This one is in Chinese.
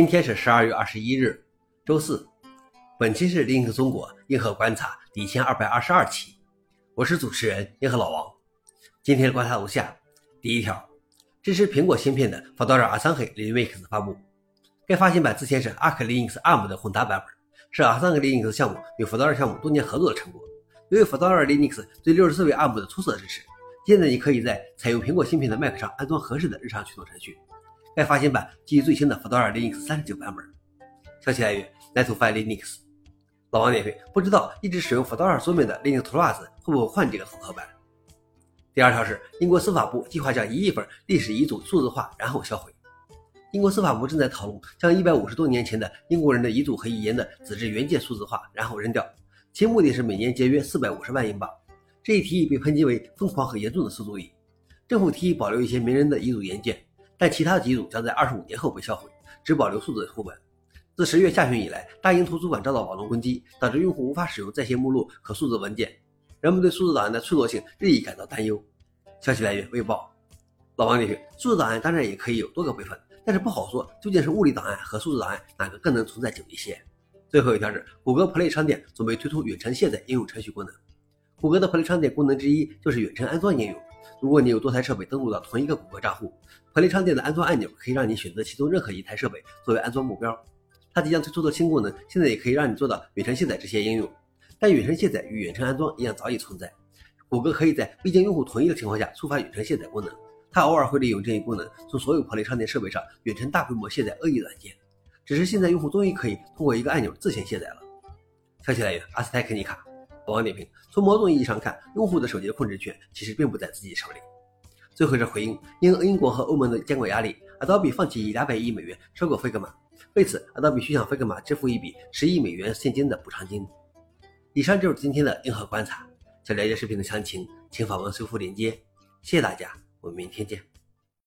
今天是十二月二十一日，周四。本期是 Linux 中国硬核观察第一千二百二十二期，我是主持人硬核老王。今天的观察如下：第一条，支持苹果芯片的 Fedora 二三黑 Linux 发布。该发行版之前是 Arc Linux ARM 的混搭版本，是二三黑 Linux 项目与 Fedora 项目多年合作的成果。由于 Fedora Linux 对六十四位 ARM 的出色支持，现在你可以在采用苹果芯片的 Mac 上安装合适的日常驱动程序。该发行版基于最新的 Fedora Linux 三十九版本。消息来源：NetFile Linux。老王免费：不知道一直使用 Fedora 桌面的 Linux Plus 会不会换这个复刻版？第二条是，英国司法部计划将一亿份历史遗嘱数字化，然后销毁。英国司法部正在讨论将一百五十多年前的英国人的遗嘱和遗言的纸质原件数字化，然后扔掉，其目的是每年节约四百五十万英镑。这一提议被抨击为疯狂和严重的馊主意。政府提议保留一些名人的遗嘱原件。但其他的几组将在二十五年后被销毁，只保留数字副本。自十月下旬以来，大英图书馆遭到网络攻击，导致用户无法使用在线目录和数字文件。人们对数字档案的脆弱性日益感到担忧。消息来源：未报。老王点评：数字档案当然也可以有多个备份，但是不好说究竟是物理档案和数字档案哪个更能存在久一些。最后一条是，谷歌 Play 商店准备推出远程卸载应用程序功能。谷歌的 Play 商店功能之一就是远程安装应用。如果你有多台设备登录到同一个谷歌账户，Play 商店的安装按钮可以让你选择其中任何一台设备作为安装目标。它即将推出的新功能，现在也可以让你做到远程卸载这些应用。但远程卸载与远程安装一样早已存在。谷歌可以在未经用户同意的情况下触发远程卸载功能。它偶尔会利用这一功能，从所有 Play 商店设备上远程大规模卸载恶意软件。只是现在用户终于可以通过一个按钮自行卸载了。消息来源：阿斯泰克尼卡。网点评：从某种意义上看，用户的手机的控制权其实并不在自己手里。最后是回应：因英国和欧盟的监管压力，Adobe 放弃以两百亿美元收购 Figma。为此，Adobe 需向 Figma 支付一笔十亿美元现金的补偿金。以上就是今天的硬核观察。想了解视频的详情，请访问搜狐链接。谢谢大家，我们明天见。